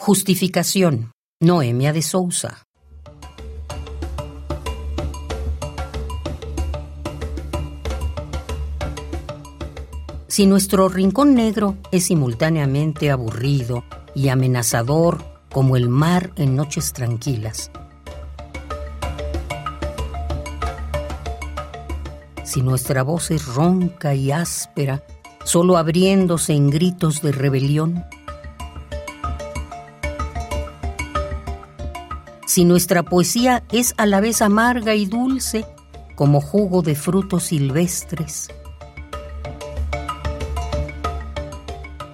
Justificación. Noemia de Sousa. Si nuestro rincón negro es simultáneamente aburrido y amenazador como el mar en noches tranquilas, si nuestra voz es ronca y áspera, solo abriéndose en gritos de rebelión, si nuestra poesía es a la vez amarga y dulce como jugo de frutos silvestres,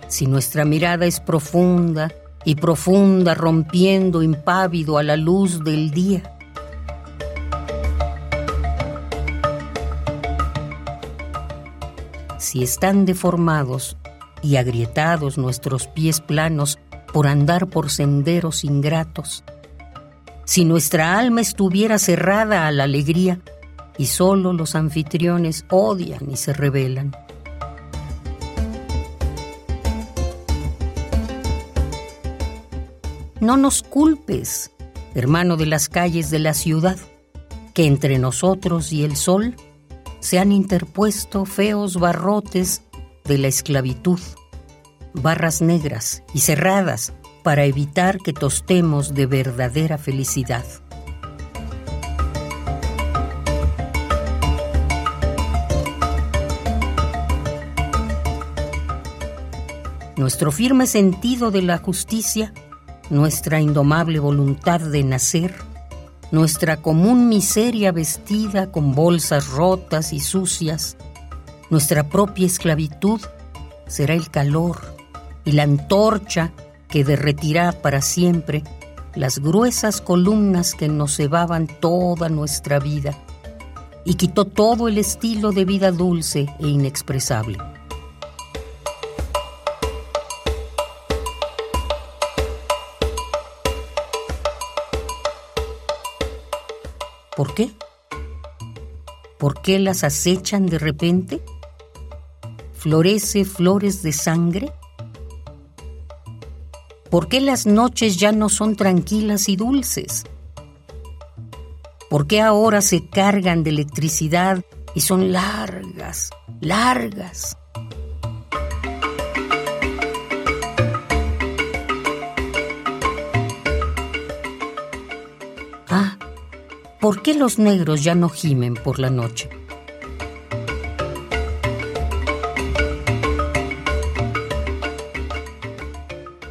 si nuestra mirada es profunda y profunda rompiendo impávido a la luz del día, si están deformados y agrietados nuestros pies planos por andar por senderos ingratos, si nuestra alma estuviera cerrada a la alegría y solo los anfitriones odian y se rebelan. No nos culpes, hermano de las calles de la ciudad, que entre nosotros y el sol se han interpuesto feos barrotes de la esclavitud, barras negras y cerradas para evitar que tostemos de verdadera felicidad. Nuestro firme sentido de la justicia, nuestra indomable voluntad de nacer, nuestra común miseria vestida con bolsas rotas y sucias, nuestra propia esclavitud será el calor y la antorcha que derretirá para siempre las gruesas columnas que nos cebaban toda nuestra vida y quitó todo el estilo de vida dulce e inexpresable. ¿Por qué? ¿Por qué las acechan de repente? ¿Florece flores de sangre? ¿Por qué las noches ya no son tranquilas y dulces? ¿Por qué ahora se cargan de electricidad y son largas, largas? Ah, ¿Por qué los negros ya no gimen por la noche?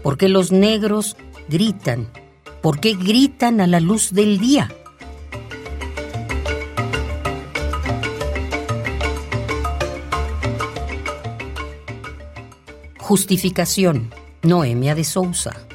¿Por qué los negros gritan? ¿Por qué gritan a la luz del día? Justificación. Noemia de Sousa.